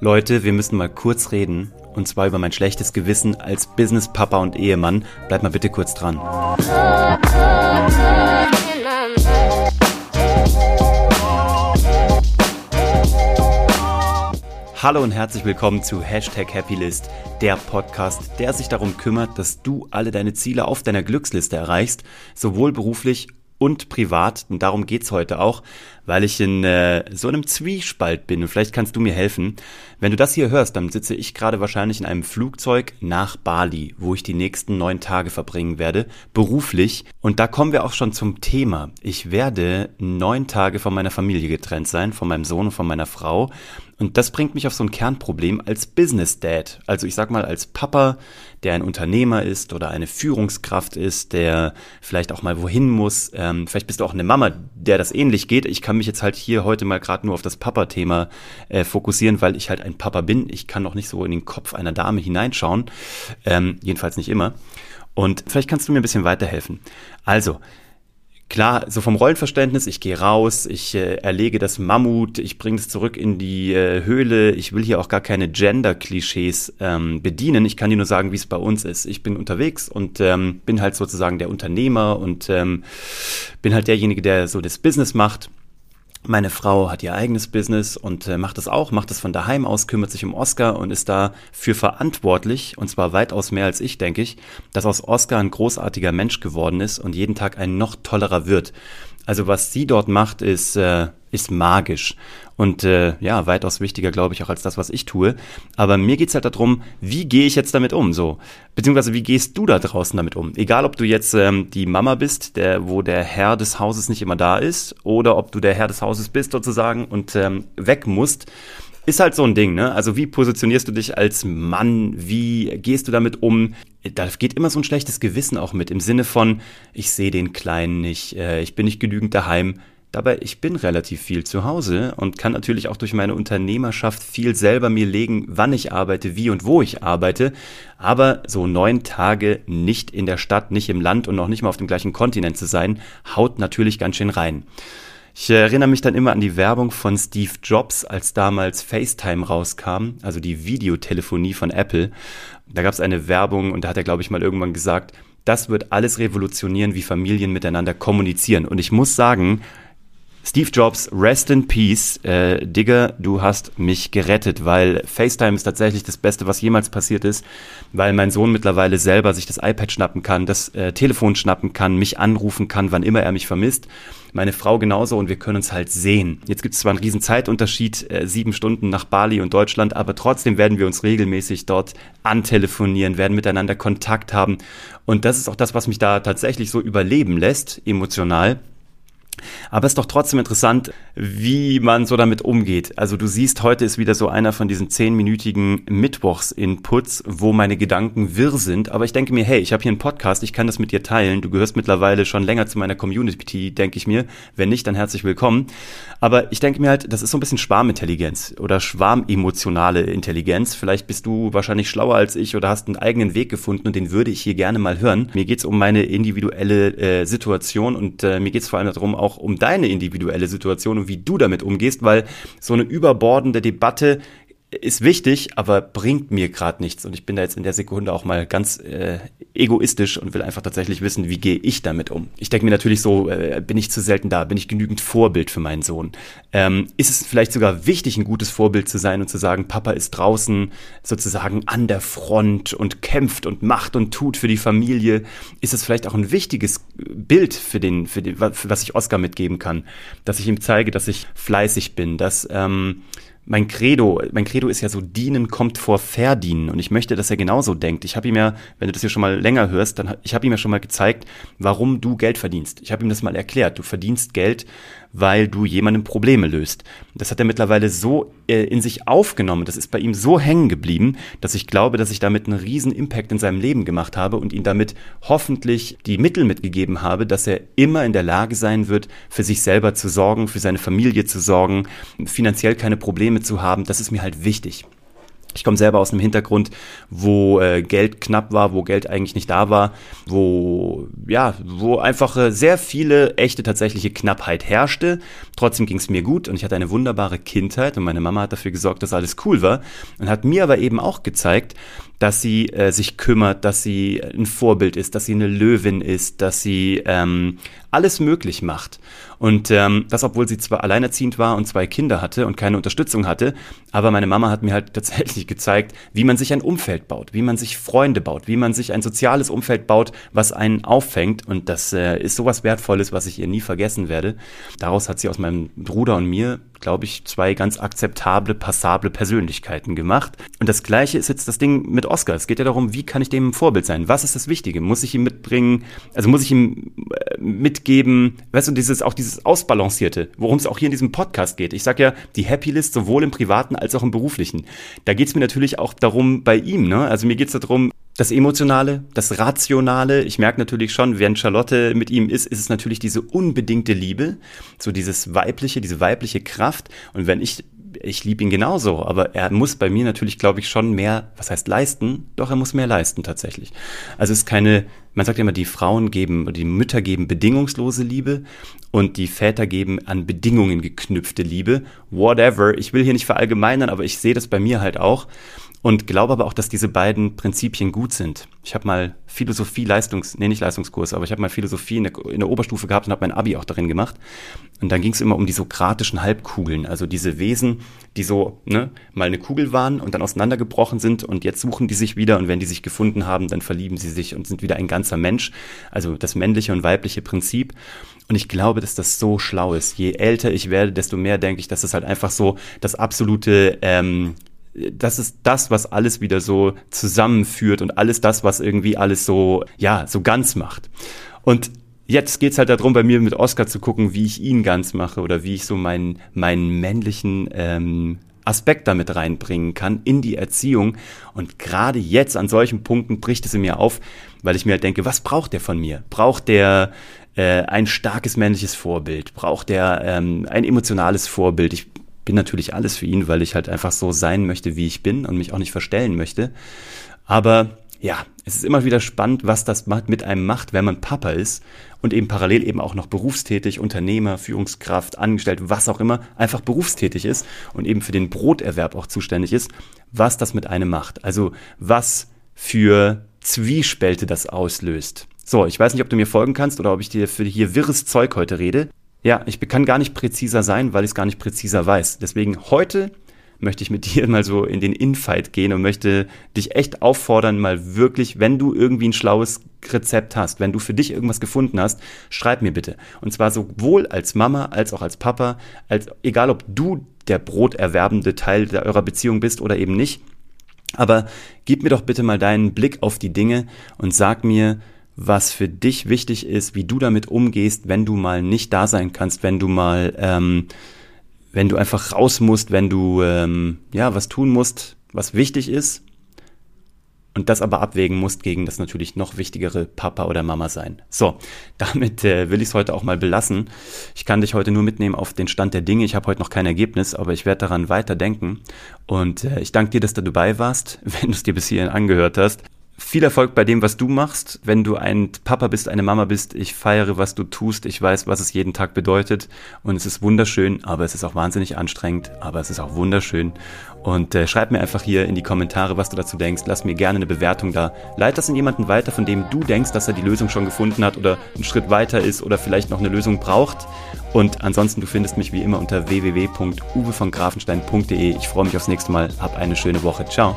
Leute, wir müssen mal kurz reden. Und zwar über mein schlechtes Gewissen als Business-Papa und Ehemann. Bleibt mal bitte kurz dran. Hallo und herzlich willkommen zu Hashtag Happylist, der Podcast, der sich darum kümmert, dass du alle deine Ziele auf deiner Glücksliste erreichst, sowohl beruflich und privat. Und darum geht's heute auch, weil ich in äh, so einem Zwiespalt bin. Und vielleicht kannst du mir helfen. Wenn du das hier hörst, dann sitze ich gerade wahrscheinlich in einem Flugzeug nach Bali, wo ich die nächsten neun Tage verbringen werde, beruflich. Und da kommen wir auch schon zum Thema. Ich werde neun Tage von meiner Familie getrennt sein, von meinem Sohn und von meiner Frau. Und das bringt mich auf so ein Kernproblem als Business Dad. Also ich sag mal als Papa, der ein Unternehmer ist oder eine Führungskraft ist, der vielleicht auch mal wohin muss. Ähm, vielleicht bist du auch eine Mama, der das ähnlich geht. Ich kann mich jetzt halt hier heute mal gerade nur auf das Papa-Thema äh, fokussieren, weil ich halt ein Papa bin. Ich kann noch nicht so in den Kopf einer Dame hineinschauen. Ähm, jedenfalls nicht immer. Und vielleicht kannst du mir ein bisschen weiterhelfen. Also, Klar, so vom Rollenverständnis, ich gehe raus, ich äh, erlege das Mammut, ich bringe es zurück in die äh, Höhle. Ich will hier auch gar keine Gender-Klischees ähm, bedienen. Ich kann dir nur sagen, wie es bei uns ist. Ich bin unterwegs und ähm, bin halt sozusagen der Unternehmer und ähm, bin halt derjenige, der so das Business macht. Meine Frau hat ihr eigenes Business und äh, macht das auch, macht das von daheim aus, kümmert sich um Oscar und ist dafür verantwortlich, und zwar weitaus mehr als ich, denke ich, dass aus Oscar ein großartiger Mensch geworden ist und jeden Tag ein noch tollerer wird. Also was sie dort macht, ist, äh, ist magisch und äh, ja, weitaus wichtiger, glaube ich, auch als das, was ich tue. Aber mir geht's halt darum, wie gehe ich jetzt damit um, so. Beziehungsweise wie gehst du da draußen damit um? Egal, ob du jetzt ähm, die Mama bist, der, wo der Herr des Hauses nicht immer da ist, oder ob du der Herr des Hauses bist sozusagen und ähm, weg musst ist halt so ein Ding, ne? Also wie positionierst du dich als Mann? Wie gehst du damit um? Da geht immer so ein schlechtes Gewissen auch mit im Sinne von, ich sehe den Kleinen nicht, äh, ich bin nicht genügend daheim. Dabei, ich bin relativ viel zu Hause und kann natürlich auch durch meine Unternehmerschaft viel selber mir legen, wann ich arbeite, wie und wo ich arbeite. Aber so neun Tage nicht in der Stadt, nicht im Land und noch nicht mal auf dem gleichen Kontinent zu sein, haut natürlich ganz schön rein. Ich erinnere mich dann immer an die Werbung von Steve Jobs, als damals FaceTime rauskam, also die Videotelefonie von Apple. Da gab es eine Werbung und da hat er, glaube ich, mal irgendwann gesagt, das wird alles revolutionieren, wie Familien miteinander kommunizieren. Und ich muss sagen, Steve Jobs, rest in peace. Äh, Digger, du hast mich gerettet, weil FaceTime ist tatsächlich das Beste, was jemals passiert ist, weil mein Sohn mittlerweile selber sich das iPad schnappen kann, das äh, Telefon schnappen kann, mich anrufen kann, wann immer er mich vermisst. Meine Frau genauso und wir können uns halt sehen. Jetzt gibt es zwar einen riesen Zeitunterschied, äh, sieben Stunden nach Bali und Deutschland, aber trotzdem werden wir uns regelmäßig dort antelefonieren, werden miteinander Kontakt haben. Und das ist auch das, was mich da tatsächlich so überleben lässt, emotional aber es ist doch trotzdem interessant, wie man so damit umgeht. Also du siehst, heute ist wieder so einer von diesen zehnminütigen Mittwochs-Inputs, wo meine Gedanken wirr sind. Aber ich denke mir, hey, ich habe hier einen Podcast, ich kann das mit dir teilen. Du gehörst mittlerweile schon länger zu meiner Community, denke ich mir. Wenn nicht, dann herzlich willkommen. Aber ich denke mir halt, das ist so ein bisschen Schwarmintelligenz oder schwarmemotionale Intelligenz. Vielleicht bist du wahrscheinlich schlauer als ich oder hast einen eigenen Weg gefunden und den würde ich hier gerne mal hören. Mir geht's um meine individuelle äh, Situation und äh, mir geht's vor allem darum, auch um deine individuelle Situation und wie du damit umgehst, weil so eine überbordende Debatte ist wichtig, aber bringt mir gerade nichts. Und ich bin da jetzt in der Sekunde auch mal ganz äh, egoistisch und will einfach tatsächlich wissen, wie gehe ich damit um. Ich denke mir natürlich so, äh, bin ich zu selten da? Bin ich genügend Vorbild für meinen Sohn? Ähm, ist es vielleicht sogar wichtig, ein gutes Vorbild zu sein und zu sagen, Papa ist draußen sozusagen an der Front und kämpft und macht und tut für die Familie? Ist es vielleicht auch ein wichtiges Bild für den, für den, was ich Oscar mitgeben kann? Dass ich ihm zeige, dass ich fleißig bin, dass ähm, mein Credo, mein Credo ist ja so, dienen kommt vor verdienen. Und ich möchte, dass er genauso denkt. Ich habe ihm ja, wenn du das hier schon mal länger hörst, dann ich habe ihm ja schon mal gezeigt, warum du Geld verdienst. Ich habe ihm das mal erklärt. Du verdienst Geld, weil du jemandem Probleme löst. Das hat er mittlerweile so äh, in sich aufgenommen, das ist bei ihm so hängen geblieben, dass ich glaube, dass ich damit einen riesen Impact in seinem Leben gemacht habe und ihn damit hoffentlich die Mittel mitgegeben habe, dass er immer in der Lage sein wird, für sich selber zu sorgen, für seine Familie zu sorgen, finanziell keine Probleme zu haben. Das ist mir halt wichtig. Ich komme selber aus einem Hintergrund, wo äh, Geld knapp war, wo Geld eigentlich nicht da war, wo ja, wo einfach äh, sehr viele echte tatsächliche Knappheit herrschte. Trotzdem ging es mir gut und ich hatte eine wunderbare Kindheit und meine Mama hat dafür gesorgt, dass alles cool war und hat mir aber eben auch gezeigt, dass sie äh, sich kümmert, dass sie ein Vorbild ist, dass sie eine Löwin ist, dass sie ähm, alles möglich macht. Und ähm, das, obwohl sie zwar alleinerziehend war und zwei Kinder hatte und keine Unterstützung hatte, aber meine Mama hat mir halt tatsächlich gezeigt, wie man sich ein Umfeld baut, wie man sich Freunde baut, wie man sich ein soziales Umfeld baut, was einen auffängt. Und das äh, ist sowas Wertvolles, was ich ihr nie vergessen werde. Daraus hat sie aus meinem Bruder und mir glaube ich, zwei ganz akzeptable, passable Persönlichkeiten gemacht. Und das Gleiche ist jetzt das Ding mit Oscar. Es geht ja darum, wie kann ich dem ein Vorbild sein? Was ist das Wichtige? Muss ich ihm mitbringen? Also muss ich ihm äh, mitgeben? Weißt du, dieses, auch dieses Ausbalancierte, worum es auch hier in diesem Podcast geht. Ich sage ja, die Happy List sowohl im Privaten als auch im Beruflichen. Da geht es mir natürlich auch darum bei ihm. Ne? Also mir geht es darum, das Emotionale, das Rationale. Ich merke natürlich schon, während Charlotte mit ihm ist, ist es natürlich diese unbedingte Liebe, so dieses weibliche, diese weibliche Kraft. Und wenn ich, ich liebe ihn genauso, aber er muss bei mir natürlich, glaube ich, schon mehr, was heißt leisten? Doch, er muss mehr leisten tatsächlich. Also es ist keine, man sagt immer, die Frauen geben, die Mütter geben bedingungslose Liebe und die Väter geben an Bedingungen geknüpfte Liebe. Whatever. Ich will hier nicht verallgemeinern, aber ich sehe das bei mir halt auch und glaube aber auch, dass diese beiden Prinzipien gut sind. Ich habe mal Philosophie Leistungs, nee nicht Leistungskurs, aber ich habe mal Philosophie in der, in der Oberstufe gehabt und habe mein Abi auch darin gemacht. Und dann ging es immer um die sokratischen Halbkugeln, also diese Wesen, die so ne, mal eine Kugel waren und dann auseinandergebrochen sind und jetzt suchen die sich wieder und wenn die sich gefunden haben, dann verlieben sie sich und sind wieder ein ganzer Mensch. Also das männliche und weibliche Prinzip. Und ich glaube, dass das so schlau ist. Je älter ich werde, desto mehr denke ich, dass das halt einfach so das absolute ähm, das ist das, was alles wieder so zusammenführt und alles das, was irgendwie alles so, ja, so ganz macht. Und jetzt geht's halt darum, bei mir mit Oscar zu gucken, wie ich ihn ganz mache oder wie ich so meinen, meinen männlichen ähm, Aspekt damit reinbringen kann in die Erziehung. Und gerade jetzt an solchen Punkten bricht es in mir auf, weil ich mir halt denke, was braucht der von mir? Braucht der äh, ein starkes männliches Vorbild? Braucht der ähm, ein emotionales Vorbild? Ich bin natürlich alles für ihn, weil ich halt einfach so sein möchte, wie ich bin und mich auch nicht verstellen möchte. Aber ja, es ist immer wieder spannend, was das mit einem macht, wenn man Papa ist und eben parallel eben auch noch berufstätig, Unternehmer, Führungskraft, Angestellt, was auch immer, einfach berufstätig ist und eben für den Broterwerb auch zuständig ist, was das mit einem macht. Also was für Zwiespälte das auslöst. So, ich weiß nicht, ob du mir folgen kannst oder ob ich dir für hier wirres Zeug heute rede. Ja, ich kann gar nicht präziser sein, weil ich es gar nicht präziser weiß. Deswegen heute möchte ich mit dir mal so in den Infight gehen und möchte dich echt auffordern, mal wirklich, wenn du irgendwie ein schlaues Rezept hast, wenn du für dich irgendwas gefunden hast, schreib mir bitte. Und zwar sowohl als Mama als auch als Papa, als egal ob du der broterwerbende Teil eurer Beziehung bist oder eben nicht. Aber gib mir doch bitte mal deinen Blick auf die Dinge und sag mir, was für dich wichtig ist, wie du damit umgehst, wenn du mal nicht da sein kannst, wenn du mal, ähm, wenn du einfach raus musst, wenn du ähm, ja was tun musst, was wichtig ist und das aber abwägen musst gegen das natürlich noch wichtigere Papa oder Mama sein. So, damit äh, will ich es heute auch mal belassen. Ich kann dich heute nur mitnehmen auf den Stand der Dinge. Ich habe heute noch kein Ergebnis, aber ich werde daran weiter denken. Und äh, ich danke dir, dass du dabei warst, wenn du es dir bis hierhin angehört hast viel Erfolg bei dem, was du machst. Wenn du ein Papa bist, eine Mama bist, ich feiere, was du tust. Ich weiß, was es jeden Tag bedeutet. Und es ist wunderschön, aber es ist auch wahnsinnig anstrengend, aber es ist auch wunderschön. Und äh, schreib mir einfach hier in die Kommentare, was du dazu denkst. Lass mir gerne eine Bewertung da. Leit das in jemanden weiter, von dem du denkst, dass er die Lösung schon gefunden hat oder einen Schritt weiter ist oder vielleicht noch eine Lösung braucht. Und ansonsten, du findest mich wie immer unter www.uwevongrafenstein.de. Ich freue mich aufs nächste Mal. Hab eine schöne Woche. Ciao.